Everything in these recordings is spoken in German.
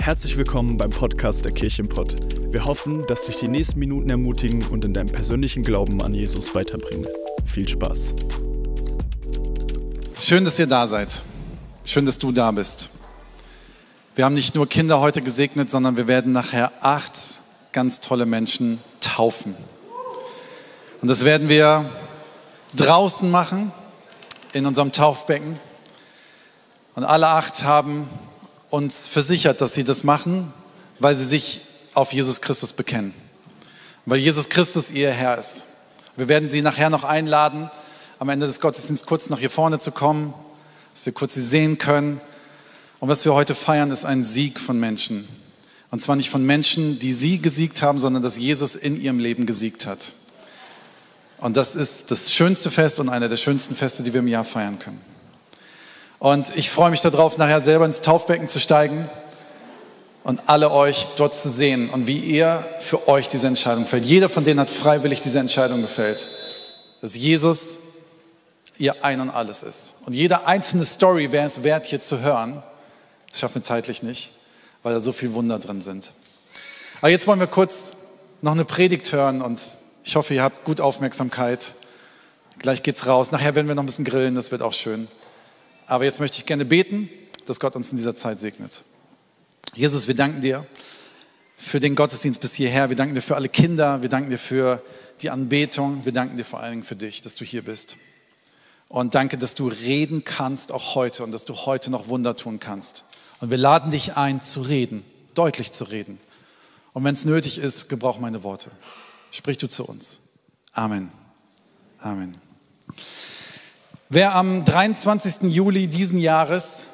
Herzlich willkommen beim Podcast der Kirchenpott. Wir hoffen, dass dich die nächsten Minuten ermutigen und in deinem persönlichen Glauben an Jesus weiterbringen. Viel Spaß. Schön, dass ihr da seid. Schön, dass du da bist. Wir haben nicht nur Kinder heute gesegnet, sondern wir werden nachher acht ganz tolle Menschen taufen. Und das werden wir draußen machen, in unserem Taufbecken. Und alle acht haben uns versichert, dass sie das machen, weil sie sich auf Jesus Christus bekennen. Weil Jesus Christus ihr Herr ist. Wir werden sie nachher noch einladen, am Ende des Gottesdienstes kurz nach hier vorne zu kommen, dass wir kurz sie sehen können. Und was wir heute feiern, ist ein Sieg von Menschen. Und zwar nicht von Menschen, die sie gesiegt haben, sondern dass Jesus in ihrem Leben gesiegt hat. Und das ist das schönste Fest und einer der schönsten Feste, die wir im Jahr feiern können. Und ich freue mich darauf, nachher selber ins Taufbecken zu steigen und alle euch dort zu sehen und wie ihr für euch diese Entscheidung fällt. Jeder von denen hat freiwillig diese Entscheidung gefällt, dass Jesus ihr ein und alles ist. Und jede einzelne Story wäre es wert, hier zu hören. Das schaffen wir zeitlich nicht, weil da so viel Wunder drin sind. Aber jetzt wollen wir kurz noch eine Predigt hören und ich hoffe, ihr habt gut Aufmerksamkeit. Gleich geht's raus. Nachher werden wir noch ein bisschen grillen, das wird auch schön. Aber jetzt möchte ich gerne beten, dass Gott uns in dieser Zeit segnet. Jesus, wir danken dir für den Gottesdienst bis hierher. Wir danken dir für alle Kinder. Wir danken dir für die Anbetung. Wir danken dir vor allen Dingen für dich, dass du hier bist. Und danke, dass du reden kannst, auch heute, und dass du heute noch Wunder tun kannst. Und wir laden dich ein, zu reden, deutlich zu reden. Und wenn es nötig ist, gebrauch meine Worte. Sprich du zu uns. Amen. Amen. Wer am 23. Juli diesen Jahres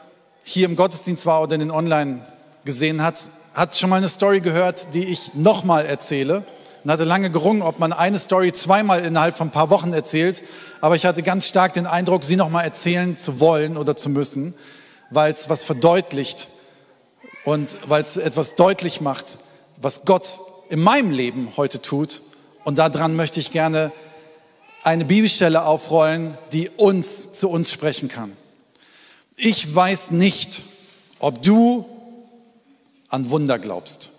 hier im Gottesdienst war oder den Online gesehen hat, hat schon mal eine Story gehört, die ich nochmal erzähle. Und hatte lange gerungen, ob man eine Story zweimal innerhalb von ein paar Wochen erzählt. Aber ich hatte ganz stark den Eindruck, sie nochmal erzählen zu wollen oder zu müssen, weil es was verdeutlicht und weil es etwas deutlich macht, was Gott in meinem Leben heute tut. Und daran möchte ich gerne eine Bibelstelle aufrollen, die uns zu uns sprechen kann. Ich weiß nicht, ob du an Wunder glaubst.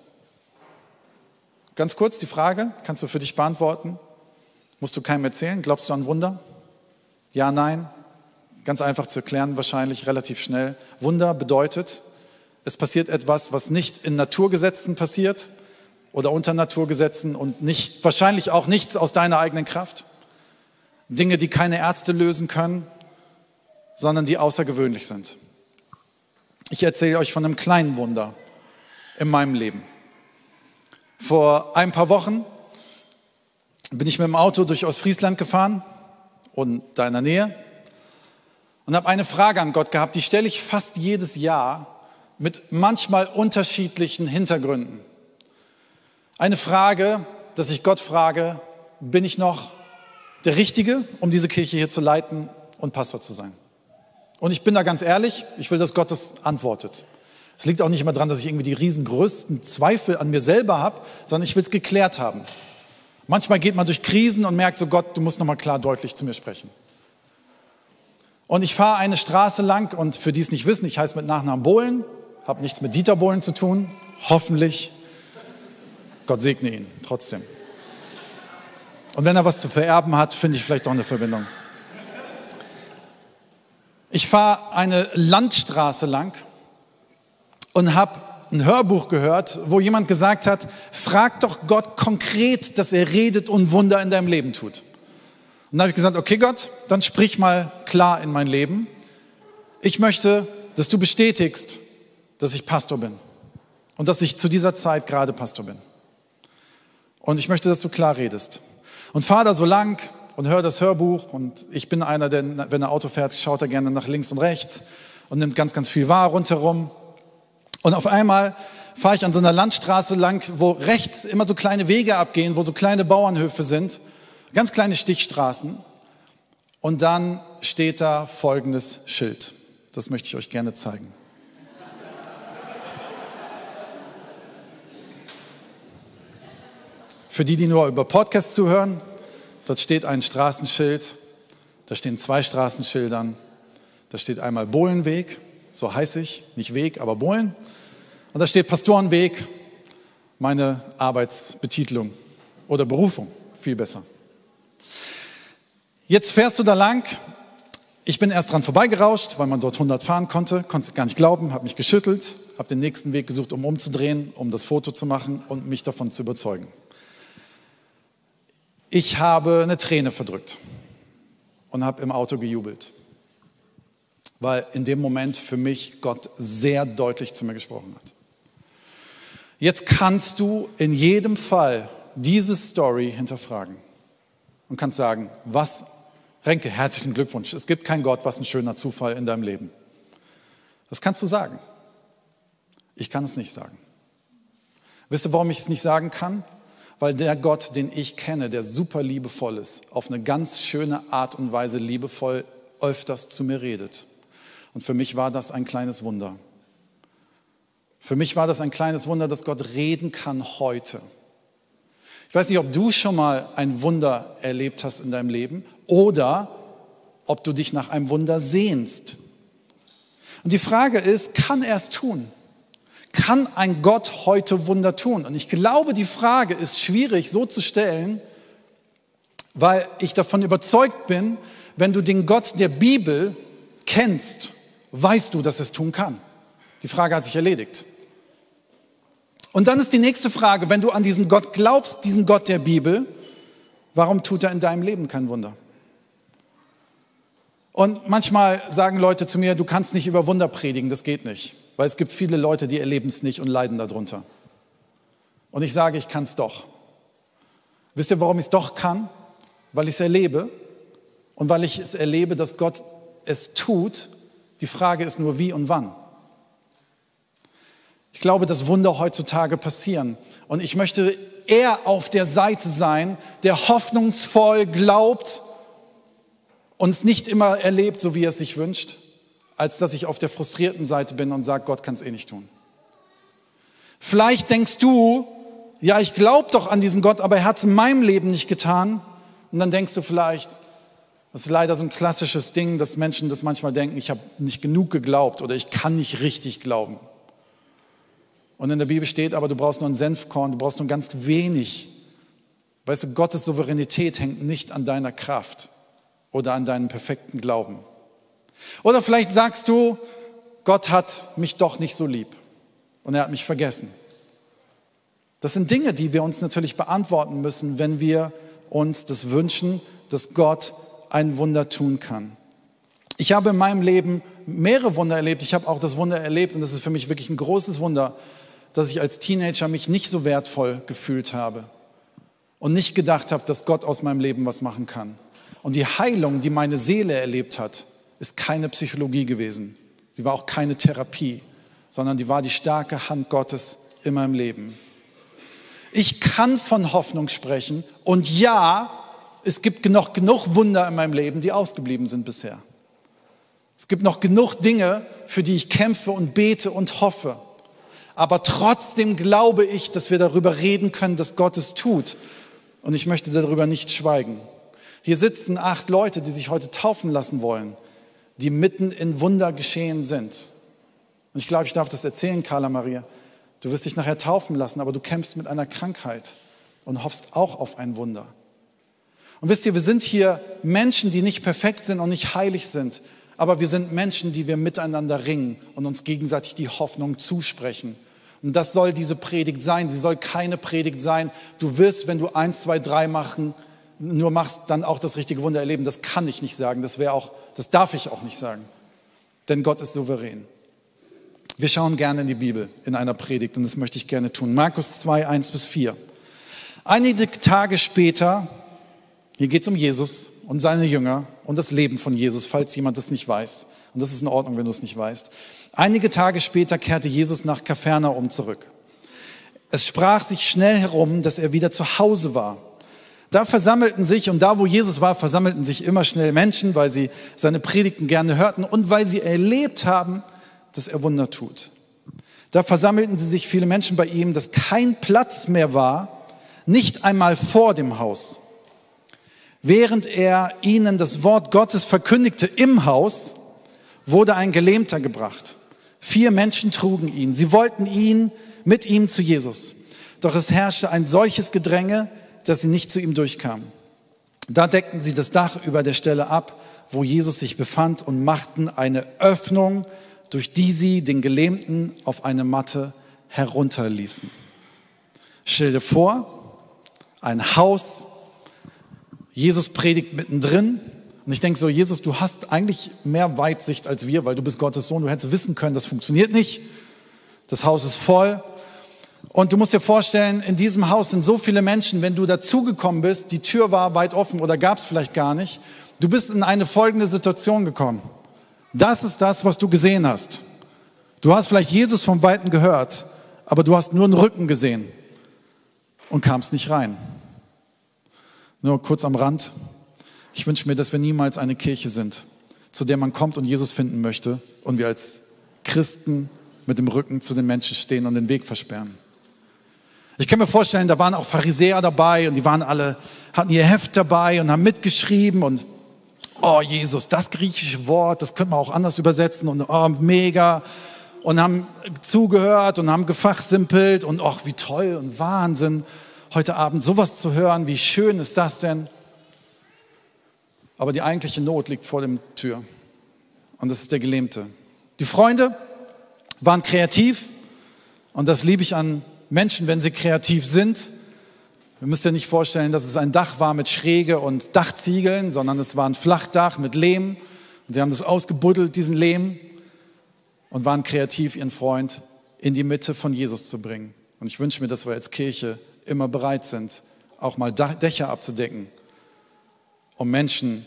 Ganz kurz die Frage, kannst du für dich beantworten? Musst du keinem erzählen? Glaubst du an Wunder? Ja, nein? Ganz einfach zu erklären, wahrscheinlich relativ schnell. Wunder bedeutet, es passiert etwas, was nicht in Naturgesetzen passiert oder unter Naturgesetzen und nicht, wahrscheinlich auch nichts aus deiner eigenen Kraft. Dinge, die keine Ärzte lösen können, sondern die außergewöhnlich sind. Ich erzähle euch von einem kleinen Wunder in meinem Leben. Vor ein paar Wochen bin ich mit dem Auto durch Ostfriesland gefahren und da in der Nähe und habe eine Frage an Gott gehabt, die stelle ich fast jedes Jahr mit manchmal unterschiedlichen Hintergründen. Eine Frage, dass ich Gott frage, bin ich noch der Richtige, um diese Kirche hier zu leiten und Pastor zu sein. Und ich bin da ganz ehrlich, ich will, dass Gott das antwortet. Es liegt auch nicht immer daran, dass ich irgendwie die riesengrößten Zweifel an mir selber habe, sondern ich will es geklärt haben. Manchmal geht man durch Krisen und merkt so, Gott, du musst nochmal klar deutlich zu mir sprechen. Und ich fahre eine Straße lang und für die es nicht wissen, ich heiße mit Nachnamen Bohlen, habe nichts mit Dieter Bohlen zu tun, hoffentlich. Gott segne ihn trotzdem. Und wenn er was zu vererben hat, finde ich vielleicht doch eine Verbindung. Ich fahre eine Landstraße lang und habe ein Hörbuch gehört, wo jemand gesagt hat, frag doch Gott konkret, dass er redet und Wunder in deinem Leben tut. Und dann habe ich gesagt, okay Gott, dann sprich mal klar in mein Leben. Ich möchte, dass du bestätigst, dass ich Pastor bin und dass ich zu dieser Zeit gerade Pastor bin. Und ich möchte, dass du klar redest und fahre da so lang und höre das Hörbuch und ich bin einer, der, wenn er Auto fährt, schaut er gerne nach links und rechts und nimmt ganz, ganz viel wahr rundherum. Und auf einmal fahre ich an so einer Landstraße lang, wo rechts immer so kleine Wege abgehen, wo so kleine Bauernhöfe sind, ganz kleine Stichstraßen. Und dann steht da folgendes Schild. Das möchte ich euch gerne zeigen. Für die, die nur über Podcasts zuhören, dort steht ein Straßenschild, da stehen zwei Straßenschildern. Da steht einmal Bohlenweg, so heiße ich, nicht Weg, aber Bohlen. Und da steht Pastorenweg, meine Arbeitsbetitlung oder Berufung, viel besser. Jetzt fährst du da lang. Ich bin erst dran vorbeigerauscht, weil man dort 100 fahren konnte, konnte es gar nicht glauben, habe mich geschüttelt, habe den nächsten Weg gesucht, um umzudrehen, um das Foto zu machen und mich davon zu überzeugen. Ich habe eine Träne verdrückt und habe im Auto gejubelt, weil in dem Moment für mich Gott sehr deutlich zu mir gesprochen hat. Jetzt kannst du in jedem Fall diese Story hinterfragen und kannst sagen, was, Renke, herzlichen Glückwunsch. Es gibt keinen Gott, was ein schöner Zufall in deinem Leben. Das kannst du sagen. Ich kann es nicht sagen. Wisst ihr, warum ich es nicht sagen kann? Weil der Gott, den ich kenne, der super liebevoll ist, auf eine ganz schöne Art und Weise liebevoll öfters zu mir redet. Und für mich war das ein kleines Wunder. Für mich war das ein kleines Wunder, dass Gott reden kann heute. Ich weiß nicht, ob du schon mal ein Wunder erlebt hast in deinem Leben oder ob du dich nach einem Wunder sehnst. Und die Frage ist, kann er es tun? Kann ein Gott heute Wunder tun? Und ich glaube, die Frage ist schwierig so zu stellen, weil ich davon überzeugt bin, wenn du den Gott der Bibel kennst, weißt du, dass es tun kann. Die Frage hat sich erledigt. Und dann ist die nächste Frage, wenn du an diesen Gott glaubst, diesen Gott der Bibel, warum tut er in deinem Leben kein Wunder? Und manchmal sagen Leute zu mir, du kannst nicht über Wunder predigen, das geht nicht, weil es gibt viele Leute, die erleben es nicht und leiden darunter. Und ich sage, ich kann es doch. Wisst ihr, warum ich es doch kann? Weil ich es erlebe und weil ich es erlebe, dass Gott es tut. Die Frage ist nur, wie und wann. Ich glaube, dass Wunder heutzutage passieren. Und ich möchte eher auf der Seite sein, der hoffnungsvoll glaubt und es nicht immer erlebt, so wie er es sich wünscht, als dass ich auf der frustrierten Seite bin und sage, Gott kann es eh nicht tun. Vielleicht denkst du, ja, ich glaube doch an diesen Gott, aber er hat es in meinem Leben nicht getan. Und dann denkst du vielleicht, das ist leider so ein klassisches Ding, dass Menschen das manchmal denken, ich habe nicht genug geglaubt oder ich kann nicht richtig glauben. Und in der Bibel steht aber, du brauchst nur ein Senfkorn, du brauchst nur ganz wenig. Weißt du, Gottes Souveränität hängt nicht an deiner Kraft oder an deinem perfekten Glauben. Oder vielleicht sagst du, Gott hat mich doch nicht so lieb und er hat mich vergessen. Das sind Dinge, die wir uns natürlich beantworten müssen, wenn wir uns das wünschen, dass Gott ein Wunder tun kann. Ich habe in meinem Leben mehrere Wunder erlebt. Ich habe auch das Wunder erlebt und das ist für mich wirklich ein großes Wunder, dass ich als Teenager mich nicht so wertvoll gefühlt habe und nicht gedacht habe, dass Gott aus meinem Leben was machen kann. Und die Heilung, die meine Seele erlebt hat, ist keine Psychologie gewesen. Sie war auch keine Therapie, sondern die war die starke Hand Gottes in meinem Leben. Ich kann von Hoffnung sprechen und ja, es gibt noch genug Wunder in meinem Leben, die ausgeblieben sind bisher. Es gibt noch genug Dinge, für die ich kämpfe und bete und hoffe. Aber trotzdem glaube ich, dass wir darüber reden können, dass Gott es tut. Und ich möchte darüber nicht schweigen. Hier sitzen acht Leute, die sich heute taufen lassen wollen, die mitten in Wunder geschehen sind. Und ich glaube, ich darf das erzählen, Carla Maria. Du wirst dich nachher taufen lassen, aber du kämpfst mit einer Krankheit und hoffst auch auf ein Wunder. Und wisst ihr, wir sind hier Menschen, die nicht perfekt sind und nicht heilig sind, aber wir sind Menschen, die wir miteinander ringen und uns gegenseitig die Hoffnung zusprechen und das soll diese Predigt sein. Sie soll keine Predigt sein. Du wirst, wenn du eins, zwei, drei machen, nur machst, dann auch das richtige Wunder erleben. Das kann ich nicht sagen. Das wäre auch, das darf ich auch nicht sagen. Denn Gott ist souverän. Wir schauen gerne in die Bibel in einer Predigt und das möchte ich gerne tun. Markus 2, 1 bis 4. Einige Tage später, hier geht es um Jesus und seine Jünger und das Leben von Jesus, falls jemand das nicht weiß. Und das ist in Ordnung, wenn du es nicht weißt. Einige Tage später kehrte Jesus nach Kapernaum zurück. Es sprach sich schnell herum, dass er wieder zu Hause war. Da versammelten sich, und da wo Jesus war, versammelten sich immer schnell Menschen, weil sie seine Predigten gerne hörten und weil sie erlebt haben, dass er Wunder tut. Da versammelten sie sich viele Menschen bei ihm, dass kein Platz mehr war, nicht einmal vor dem Haus. Während er ihnen das Wort Gottes verkündigte im Haus, wurde ein Gelähmter gebracht. Vier Menschen trugen ihn. Sie wollten ihn mit ihm zu Jesus. Doch es herrschte ein solches Gedränge, dass sie nicht zu ihm durchkamen. Da deckten sie das Dach über der Stelle ab, wo Jesus sich befand und machten eine Öffnung, durch die sie den Gelähmten auf eine Matte herunterließen. Stell dir vor, ein Haus, Jesus predigt mittendrin. Und ich denke so, Jesus, du hast eigentlich mehr Weitsicht als wir, weil du bist Gottes Sohn. Du hättest wissen können, das funktioniert nicht. Das Haus ist voll. Und du musst dir vorstellen, in diesem Haus sind so viele Menschen, wenn du dazugekommen bist, die Tür war weit offen oder gab es vielleicht gar nicht. Du bist in eine folgende Situation gekommen. Das ist das, was du gesehen hast. Du hast vielleicht Jesus vom Weiten gehört, aber du hast nur einen Rücken gesehen und kamst nicht rein. Nur kurz am Rand. Ich wünsche mir, dass wir niemals eine Kirche sind, zu der man kommt und Jesus finden möchte und wir als Christen mit dem Rücken zu den Menschen stehen und den Weg versperren. Ich kann mir vorstellen, da waren auch Pharisäer dabei und die waren alle, hatten ihr Heft dabei und haben mitgeschrieben und oh Jesus, das griechische Wort, das könnte man auch anders übersetzen und oh, mega und haben zugehört und haben gefachsimpelt und ach, wie toll und Wahnsinn, heute Abend sowas zu hören, wie schön ist das denn? Aber die eigentliche Not liegt vor dem Tür und das ist der Gelähmte. Die Freunde waren kreativ und das liebe ich an Menschen, wenn sie kreativ sind. Wir müssen ja nicht vorstellen, dass es ein Dach war mit Schräge und Dachziegeln, sondern es war ein Flachdach mit Lehm. Und sie haben das ausgebuddelt, diesen Lehm, und waren kreativ, ihren Freund in die Mitte von Jesus zu bringen. Und ich wünsche mir, dass wir als Kirche immer bereit sind, auch mal Dächer abzudecken, um Menschen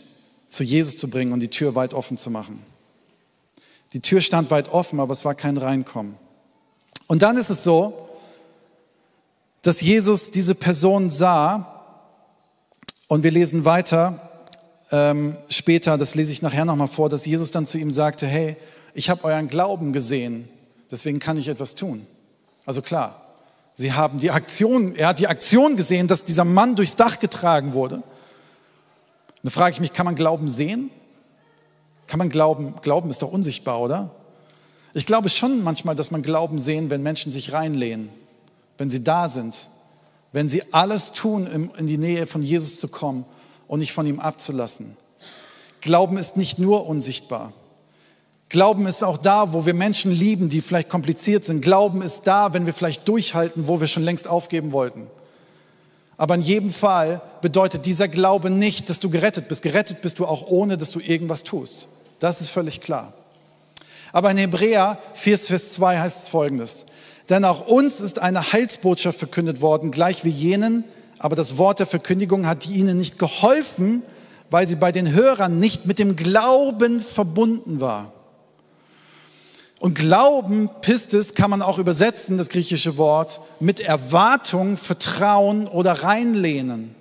zu Jesus zu bringen und die Tür weit offen zu machen. Die Tür stand weit offen, aber es war kein Reinkommen. Und dann ist es so, dass Jesus diese Person sah. Und wir lesen weiter ähm, später, das lese ich nachher nochmal vor, dass Jesus dann zu ihm sagte, hey, ich habe euren Glauben gesehen, deswegen kann ich etwas tun. Also klar, sie haben die Aktion, er hat die Aktion gesehen, dass dieser Mann durchs Dach getragen wurde. Dann frage ich mich, kann man Glauben sehen? Kann man Glauben, Glauben ist doch unsichtbar, oder? Ich glaube schon manchmal, dass man Glauben sehen, wenn Menschen sich reinlehnen wenn sie da sind, wenn sie alles tun, in die Nähe von Jesus zu kommen und nicht von ihm abzulassen. Glauben ist nicht nur unsichtbar. Glauben ist auch da, wo wir Menschen lieben, die vielleicht kompliziert sind. Glauben ist da, wenn wir vielleicht durchhalten, wo wir schon längst aufgeben wollten. Aber in jedem Fall bedeutet dieser Glaube nicht, dass du gerettet bist. Gerettet bist du auch ohne, dass du irgendwas tust. Das ist völlig klar. Aber in Hebräer 4, Vers 2 heißt es folgendes. Denn auch uns ist eine Heilsbotschaft verkündet worden, gleich wie jenen, aber das Wort der Verkündigung hat ihnen nicht geholfen, weil sie bei den Hörern nicht mit dem Glauben verbunden war. Und Glauben, Pistis, kann man auch übersetzen, das griechische Wort, mit Erwartung, Vertrauen oder reinlehnen.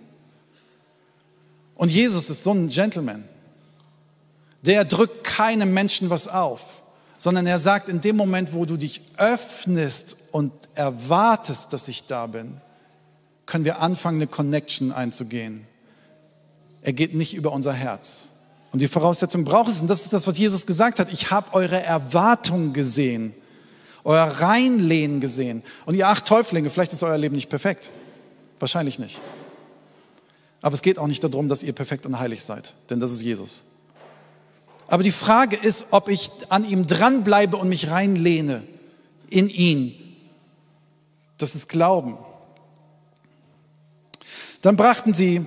Und Jesus ist so ein Gentleman. Der drückt keinem Menschen was auf sondern er sagt, in dem Moment, wo du dich öffnest und erwartest, dass ich da bin, können wir anfangen, eine Connection einzugehen. Er geht nicht über unser Herz. Und die Voraussetzung braucht es, und das ist das, was Jesus gesagt hat, ich habe eure Erwartung gesehen, euer Reinlehnen gesehen. Und ihr acht Täuflinge, vielleicht ist euer Leben nicht perfekt. Wahrscheinlich nicht. Aber es geht auch nicht darum, dass ihr perfekt und heilig seid, denn das ist Jesus. Aber die Frage ist, ob ich an ihm dranbleibe und mich reinlehne in ihn. Das ist Glauben. Dann brachten sie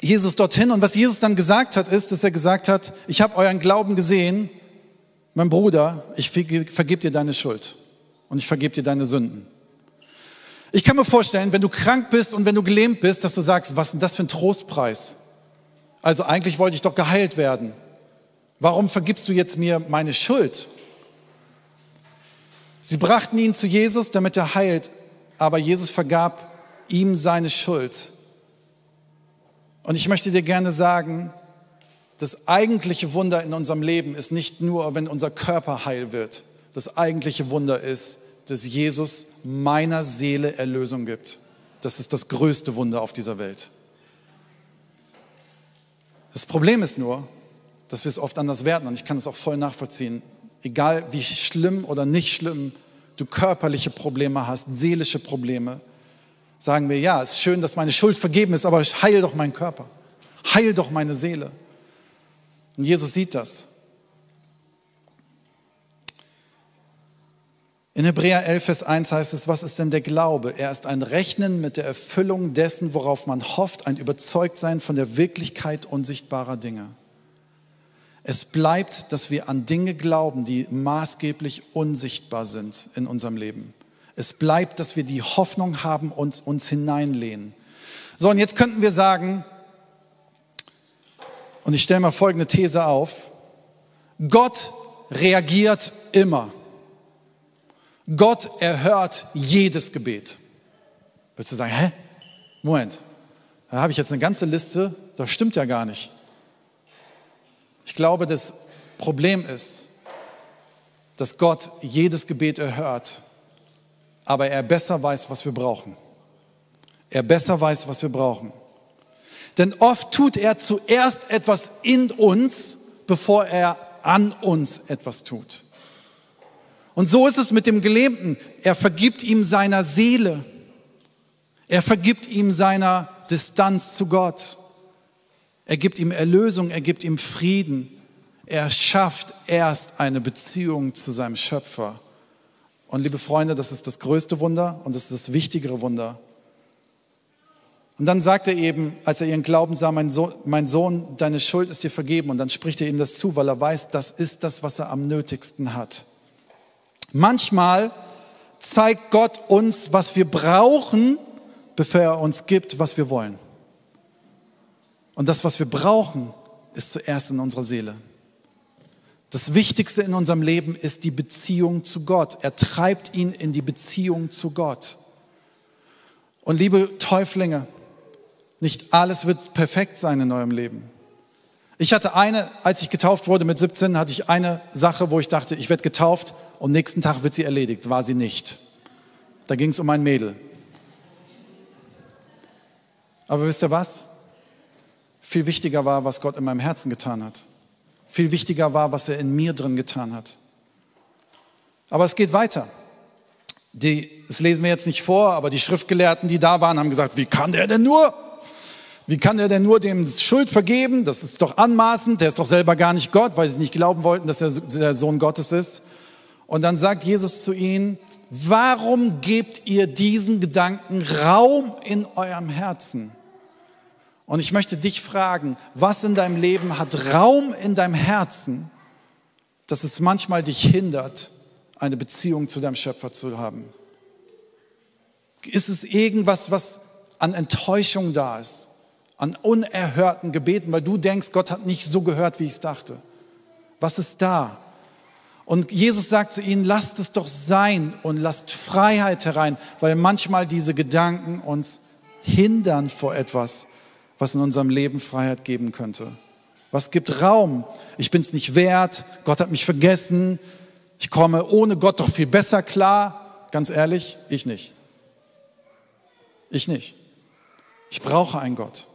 Jesus dorthin und was Jesus dann gesagt hat, ist, dass er gesagt hat, ich habe euren Glauben gesehen, mein Bruder, ich vergebe dir deine Schuld und ich vergebe dir deine Sünden. Ich kann mir vorstellen, wenn du krank bist und wenn du gelähmt bist, dass du sagst, was ist denn das für ein Trostpreis? Also eigentlich wollte ich doch geheilt werden. Warum vergibst du jetzt mir meine Schuld? Sie brachten ihn zu Jesus, damit er heilt, aber Jesus vergab ihm seine Schuld. Und ich möchte dir gerne sagen, das eigentliche Wunder in unserem Leben ist nicht nur, wenn unser Körper heil wird. Das eigentliche Wunder ist, dass Jesus meiner Seele Erlösung gibt. Das ist das größte Wunder auf dieser Welt. Das Problem ist nur, dass wir es oft anders werten. Und ich kann es auch voll nachvollziehen. egal wie schlimm oder nicht schlimm du körperliche Probleme hast, seelische Probleme, sagen wir, ja, es ist schön, dass meine Schuld vergeben ist, aber heil doch meinen Körper, heil doch meine Seele. Und Jesus sieht das. In Hebräer 11, Vers 1 heißt es, was ist denn der Glaube? Er ist ein Rechnen mit der Erfüllung dessen, worauf man hofft, ein Überzeugtsein von der Wirklichkeit unsichtbarer Dinge. Es bleibt, dass wir an Dinge glauben, die maßgeblich unsichtbar sind in unserem Leben. Es bleibt, dass wir die Hoffnung haben und uns hineinlehnen. So, und jetzt könnten wir sagen, und ich stelle mal folgende These auf, Gott reagiert immer. Gott erhört jedes Gebet. Würdest du sagen, hä? Moment, da habe ich jetzt eine ganze Liste, das stimmt ja gar nicht. Ich glaube, das Problem ist, dass Gott jedes Gebet erhört, aber er besser weiß, was wir brauchen. Er besser weiß, was wir brauchen. Denn oft tut er zuerst etwas in uns, bevor er an uns etwas tut. Und so ist es mit dem Gelähmten. Er vergibt ihm seiner Seele. Er vergibt ihm seiner Distanz zu Gott. Er gibt ihm Erlösung, er gibt ihm Frieden. Er schafft erst eine Beziehung zu seinem Schöpfer. Und liebe Freunde, das ist das größte Wunder und das ist das wichtigere Wunder. Und dann sagt er eben, als er ihren Glauben sah, mein Sohn, mein Sohn, deine Schuld ist dir vergeben. Und dann spricht er ihm das zu, weil er weiß, das ist das, was er am nötigsten hat. Manchmal zeigt Gott uns, was wir brauchen, bevor er uns gibt, was wir wollen. Und das, was wir brauchen, ist zuerst in unserer Seele. Das Wichtigste in unserem Leben ist die Beziehung zu Gott. Er treibt ihn in die Beziehung zu Gott. Und liebe Täuflinge, nicht alles wird perfekt sein in eurem Leben. Ich hatte eine, als ich getauft wurde mit 17, hatte ich eine Sache, wo ich dachte, ich werde getauft und nächsten Tag wird sie erledigt. War sie nicht. Da ging es um ein Mädel. Aber wisst ihr was? Viel wichtiger war, was Gott in meinem Herzen getan hat. Viel wichtiger war, was er in mir drin getan hat. Aber es geht weiter. Die, das lesen wir jetzt nicht vor, aber die Schriftgelehrten, die da waren, haben gesagt, wie kann der denn nur? Wie kann er denn nur dem Schuld vergeben? Das ist doch anmaßend. Der ist doch selber gar nicht Gott, weil sie nicht glauben wollten, dass er der Sohn Gottes ist. Und dann sagt Jesus zu ihnen, warum gebt ihr diesen Gedanken Raum in eurem Herzen? Und ich möchte dich fragen, was in deinem Leben hat Raum in deinem Herzen, dass es manchmal dich hindert, eine Beziehung zu deinem Schöpfer zu haben? Ist es irgendwas, was an Enttäuschung da ist? an unerhörten Gebeten, weil du denkst, Gott hat nicht so gehört, wie ich es dachte. Was ist da? Und Jesus sagt zu ihnen, lasst es doch sein und lasst Freiheit herein, weil manchmal diese Gedanken uns hindern vor etwas, was in unserem Leben Freiheit geben könnte. Was gibt Raum? Ich bin es nicht wert, Gott hat mich vergessen, ich komme ohne Gott doch viel besser klar. Ganz ehrlich, ich nicht. Ich nicht. Ich brauche einen Gott.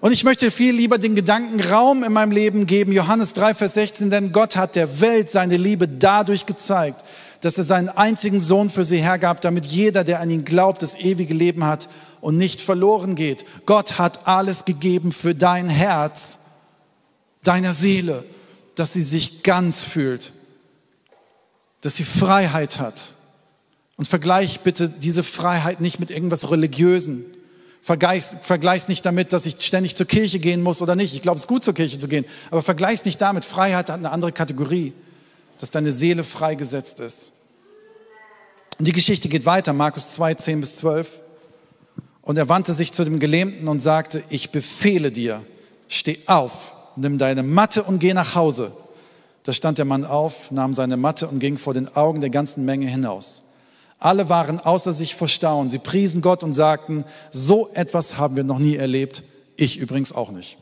Und ich möchte viel lieber den Gedanken Raum in meinem Leben geben. Johannes 3, Vers 16, denn Gott hat der Welt seine Liebe dadurch gezeigt, dass er seinen einzigen Sohn für sie hergab, damit jeder, der an ihn glaubt, das ewige Leben hat und nicht verloren geht. Gott hat alles gegeben für dein Herz, deiner Seele, dass sie sich ganz fühlt, dass sie Freiheit hat. Und vergleich bitte diese Freiheit nicht mit irgendwas Religiösen. Vergleich's, vergleich's nicht damit, dass ich ständig zur Kirche gehen muss oder nicht. Ich glaube, es ist gut, zur Kirche zu gehen. Aber vergleich's nicht damit. Freiheit hat eine andere Kategorie, dass deine Seele freigesetzt ist. Und die Geschichte geht weiter, Markus 2, 10 bis 12. Und er wandte sich zu dem Gelähmten und sagte, ich befehle dir, steh auf, nimm deine Matte und geh nach Hause. Da stand der Mann auf, nahm seine Matte und ging vor den Augen der ganzen Menge hinaus. Alle waren außer sich vor Staunen. Sie priesen Gott und sagten, so etwas haben wir noch nie erlebt. Ich übrigens auch nicht.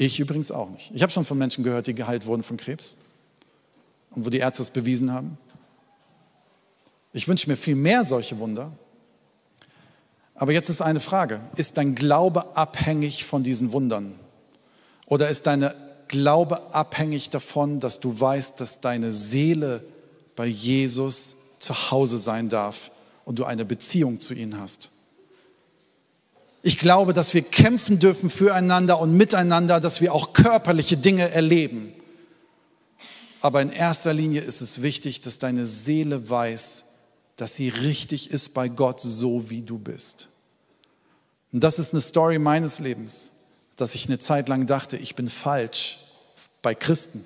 Ich übrigens auch nicht. Ich habe schon von Menschen gehört, die geheilt wurden von Krebs und wo die Ärzte es bewiesen haben. Ich wünsche mir viel mehr solche Wunder. Aber jetzt ist eine Frage. Ist dein Glaube abhängig von diesen Wundern? Oder ist deine Glaube abhängig davon, dass du weißt, dass deine Seele bei Jesus zu Hause sein darf und du eine Beziehung zu ihm hast. Ich glaube, dass wir kämpfen dürfen füreinander und miteinander, dass wir auch körperliche Dinge erleben. Aber in erster Linie ist es wichtig, dass deine Seele weiß, dass sie richtig ist bei Gott, so wie du bist. Und das ist eine Story meines Lebens, dass ich eine Zeit lang dachte, ich bin falsch bei Christen.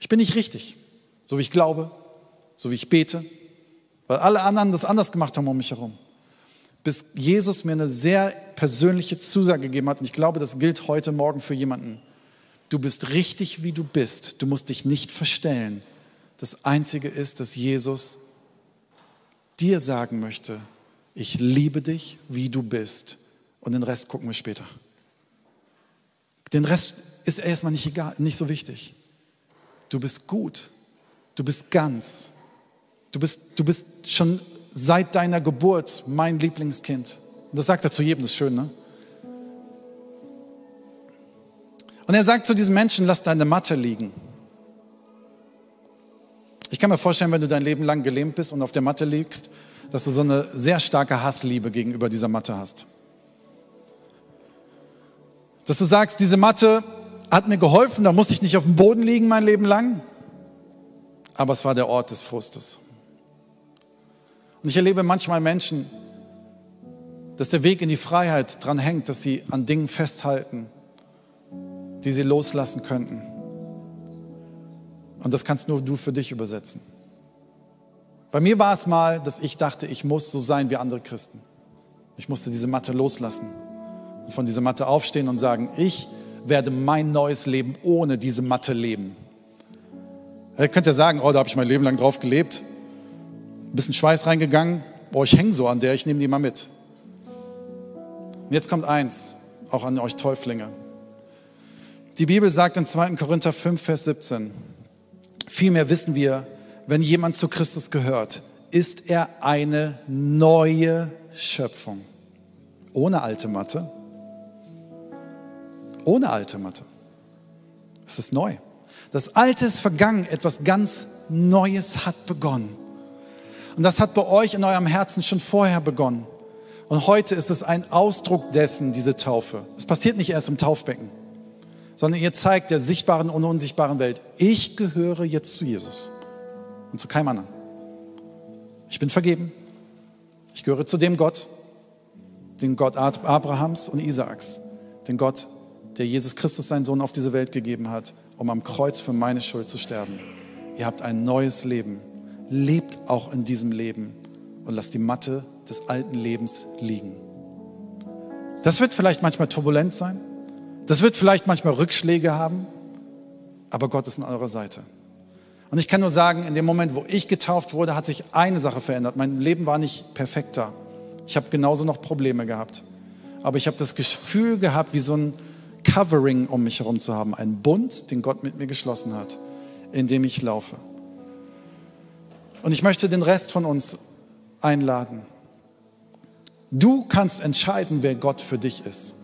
Ich bin nicht richtig, so wie ich glaube, so wie ich bete, weil alle anderen das anders gemacht haben um mich herum. Bis Jesus mir eine sehr persönliche Zusage gegeben hat, und ich glaube, das gilt heute Morgen für jemanden. Du bist richtig, wie du bist. Du musst dich nicht verstellen. Das Einzige ist, dass Jesus dir sagen möchte, ich liebe dich, wie du bist. Und den Rest gucken wir später. Den Rest ist erstmal nicht egal, nicht so wichtig. Du bist gut. Du bist ganz. Du bist, du bist schon seit deiner Geburt mein Lieblingskind. Und das sagt er zu jedem, das ist schön, ne? Und er sagt zu diesem Menschen, lass deine Matte liegen. Ich kann mir vorstellen, wenn du dein Leben lang gelähmt bist und auf der Matte liegst, dass du so eine sehr starke Hassliebe gegenüber dieser Matte hast. Dass du sagst, diese Matte hat mir geholfen, da muss ich nicht auf dem Boden liegen mein Leben lang, aber es war der Ort des Frustes. Und ich erlebe manchmal Menschen, dass der Weg in die Freiheit dran hängt, dass sie an Dingen festhalten, die sie loslassen könnten. Und das kannst nur du für dich übersetzen. Bei mir war es mal, dass ich dachte, ich muss so sein wie andere Christen. Ich musste diese Matte loslassen und von dieser Matte aufstehen und sagen, ich werde mein neues Leben ohne diese Matte leben. Ihr könnt ja sagen, oh, da habe ich mein Leben lang drauf gelebt. Ein bisschen Schweiß reingegangen. Boah, ich hänge so an der, ich nehme die mal mit. Und jetzt kommt eins, auch an euch Täuflinge. Die Bibel sagt in 2. Korinther 5, Vers 17, Vielmehr wissen wir, wenn jemand zu Christus gehört, ist er eine neue Schöpfung. Ohne alte Matte. Ohne alte Matte. Es ist neu. Das Alte ist vergangen, etwas ganz Neues hat begonnen. Und das hat bei euch in eurem Herzen schon vorher begonnen. Und heute ist es ein Ausdruck dessen, diese Taufe. Es passiert nicht erst im Taufbecken sondern ihr zeigt der sichtbaren und unsichtbaren Welt, ich gehöre jetzt zu Jesus und zu keinem anderen. Ich bin vergeben. Ich gehöre zu dem Gott, den Gott Abrahams und Isaaks, den Gott, der Jesus Christus, seinen Sohn, auf diese Welt gegeben hat, um am Kreuz für meine Schuld zu sterben. Ihr habt ein neues Leben. Lebt auch in diesem Leben und lasst die Matte des alten Lebens liegen. Das wird vielleicht manchmal turbulent sein. Das wird vielleicht manchmal Rückschläge haben, aber Gott ist an eurer Seite. Und ich kann nur sagen, in dem Moment, wo ich getauft wurde, hat sich eine Sache verändert. Mein Leben war nicht perfekter. Ich habe genauso noch Probleme gehabt. Aber ich habe das Gefühl gehabt, wie so ein Covering um mich herum zu haben. Ein Bund, den Gott mit mir geschlossen hat, in dem ich laufe. Und ich möchte den Rest von uns einladen. Du kannst entscheiden, wer Gott für dich ist.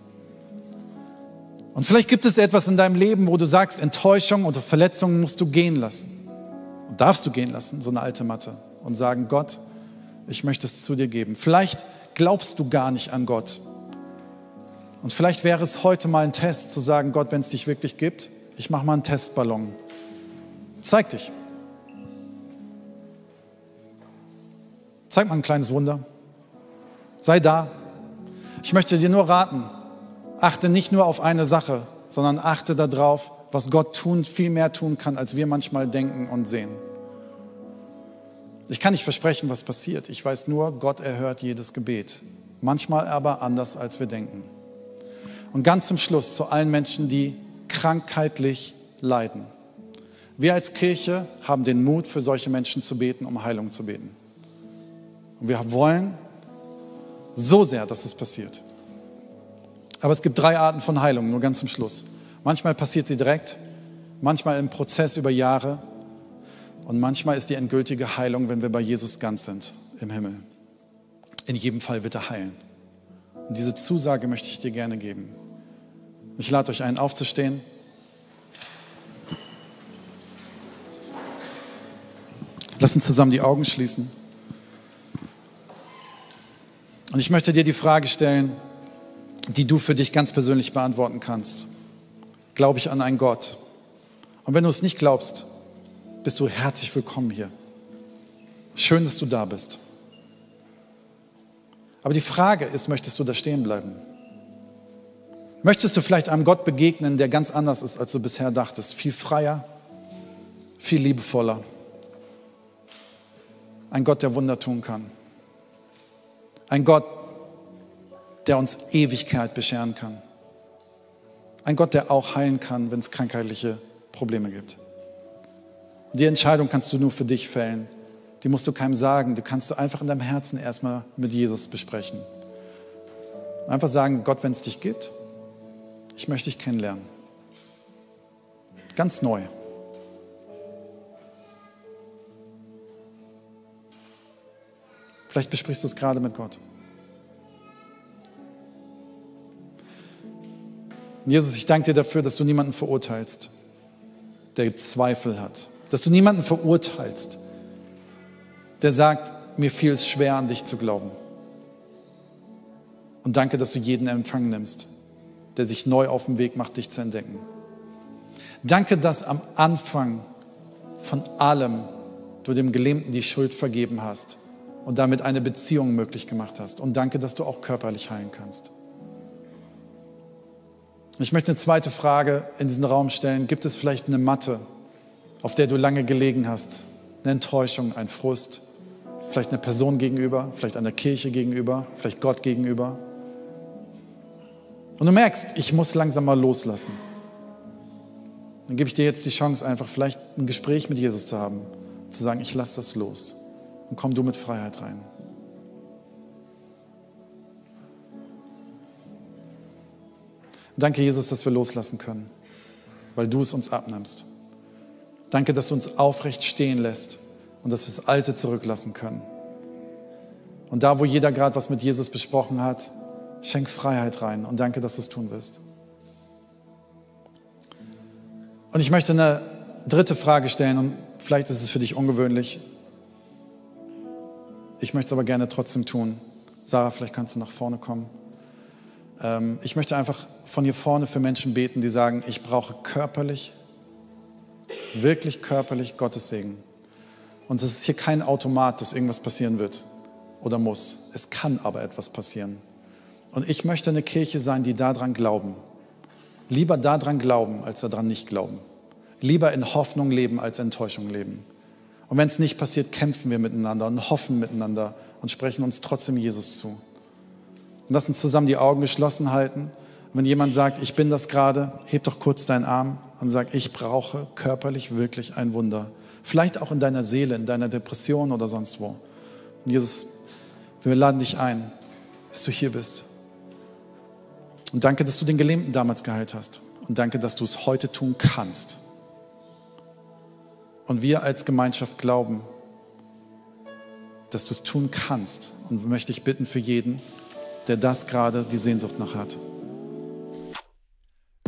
Und vielleicht gibt es etwas in deinem Leben, wo du sagst, Enttäuschung oder Verletzungen musst du gehen lassen. Und darfst du gehen lassen, so eine alte Matte. Und sagen, Gott, ich möchte es zu dir geben. Vielleicht glaubst du gar nicht an Gott. Und vielleicht wäre es heute mal ein Test zu sagen, Gott, wenn es dich wirklich gibt, ich mache mal einen Testballon. Zeig dich. Zeig mal ein kleines Wunder. Sei da. Ich möchte dir nur raten, achte nicht nur auf eine Sache, sondern achte darauf, was Gott tun, viel mehr tun kann, als wir manchmal denken und sehen. Ich kann nicht versprechen, was passiert. Ich weiß nur, Gott erhört jedes Gebet. Manchmal aber anders, als wir denken. Und ganz zum Schluss zu allen Menschen, die krankheitlich leiden. Wir als Kirche haben den Mut, für solche Menschen zu beten, um Heilung zu beten. Und wir wollen so sehr, dass es passiert. Aber es gibt drei Arten von Heilung, nur ganz zum Schluss. Manchmal passiert sie direkt, manchmal im Prozess über Jahre und manchmal ist die endgültige Heilung, wenn wir bei Jesus ganz sind im Himmel. In jedem Fall wird er heilen. Und diese Zusage möchte ich dir gerne geben. Ich lade euch ein, aufzustehen. Lass uns zusammen die Augen schließen. Und ich möchte dir die Frage stellen, die du für dich ganz persönlich beantworten kannst. Glaube ich an einen Gott? Und wenn du es nicht glaubst, bist du herzlich willkommen hier. Schön, dass du da bist. Aber die Frage ist, möchtest du da stehen bleiben? Möchtest du vielleicht einem Gott begegnen, der ganz anders ist, als du bisher dachtest? Viel freier, viel liebevoller. Ein Gott, der Wunder tun kann. Ein Gott, der uns Ewigkeit bescheren kann. Ein Gott, der auch heilen kann, wenn es krankheitliche Probleme gibt. Und die Entscheidung kannst du nur für dich fällen. Die musst du keinem sagen. Du kannst du einfach in deinem Herzen erstmal mit Jesus besprechen. Einfach sagen, Gott, wenn es dich gibt, ich möchte dich kennenlernen. Ganz neu. Vielleicht besprichst du es gerade mit Gott. Jesus, ich danke dir dafür, dass du niemanden verurteilst, der Zweifel hat. Dass du niemanden verurteilst, der sagt, mir fiel es schwer, an dich zu glauben. Und danke, dass du jeden Empfang nimmst, der sich neu auf den Weg macht, dich zu entdecken. Danke, dass am Anfang von allem du dem Gelähmten die Schuld vergeben hast und damit eine Beziehung möglich gemacht hast. Und danke, dass du auch körperlich heilen kannst. Ich möchte eine zweite Frage in diesen Raum stellen. Gibt es vielleicht eine Matte, auf der du lange gelegen hast? Eine Enttäuschung, ein Frust? Vielleicht eine Person gegenüber, vielleicht einer Kirche gegenüber, vielleicht Gott gegenüber? Und du merkst, ich muss langsam mal loslassen. Dann gebe ich dir jetzt die Chance, einfach vielleicht ein Gespräch mit Jesus zu haben, zu sagen, ich lasse das los und komm du mit Freiheit rein. Danke, Jesus, dass wir loslassen können, weil du es uns abnimmst. Danke, dass du uns aufrecht stehen lässt und dass wir das Alte zurücklassen können. Und da, wo jeder gerade was mit Jesus besprochen hat, schenk Freiheit rein und danke, dass du es tun wirst. Und ich möchte eine dritte Frage stellen und vielleicht ist es für dich ungewöhnlich. Ich möchte es aber gerne trotzdem tun. Sarah, vielleicht kannst du nach vorne kommen. Ähm, ich möchte einfach von hier vorne für Menschen beten, die sagen, ich brauche körperlich, wirklich körperlich Gottes Segen. Und es ist hier kein Automat, dass irgendwas passieren wird oder muss. Es kann aber etwas passieren. Und ich möchte eine Kirche sein, die daran glauben. Lieber daran glauben, als daran nicht glauben. Lieber in Hoffnung leben, als Enttäuschung leben. Und wenn es nicht passiert, kämpfen wir miteinander und hoffen miteinander und sprechen uns trotzdem Jesus zu. Und lass uns zusammen die Augen geschlossen halten. Und wenn jemand sagt, ich bin das gerade, heb doch kurz deinen Arm und sag, ich brauche körperlich wirklich ein Wunder. Vielleicht auch in deiner Seele, in deiner Depression oder sonst wo. Und Jesus, wir laden dich ein, dass du hier bist. Und danke, dass du den Gelähmten damals geheilt hast. Und danke, dass du es heute tun kannst. Und wir als Gemeinschaft glauben, dass du es tun kannst. Und möchte ich bitten für jeden, der das gerade die Sehnsucht nach hat.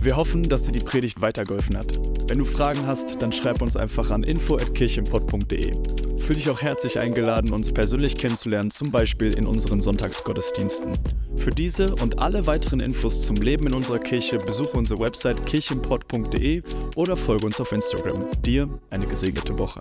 Wir hoffen, dass dir die Predigt weitergeholfen hat. Wenn du Fragen hast, dann schreib uns einfach an info.kirchenpott.de. Fühl dich auch herzlich eingeladen, uns persönlich kennenzulernen, zum Beispiel in unseren Sonntagsgottesdiensten. Für diese und alle weiteren Infos zum Leben in unserer Kirche besuche unsere Website kirchenpott.de oder folge uns auf Instagram. Dir eine gesegnete Woche.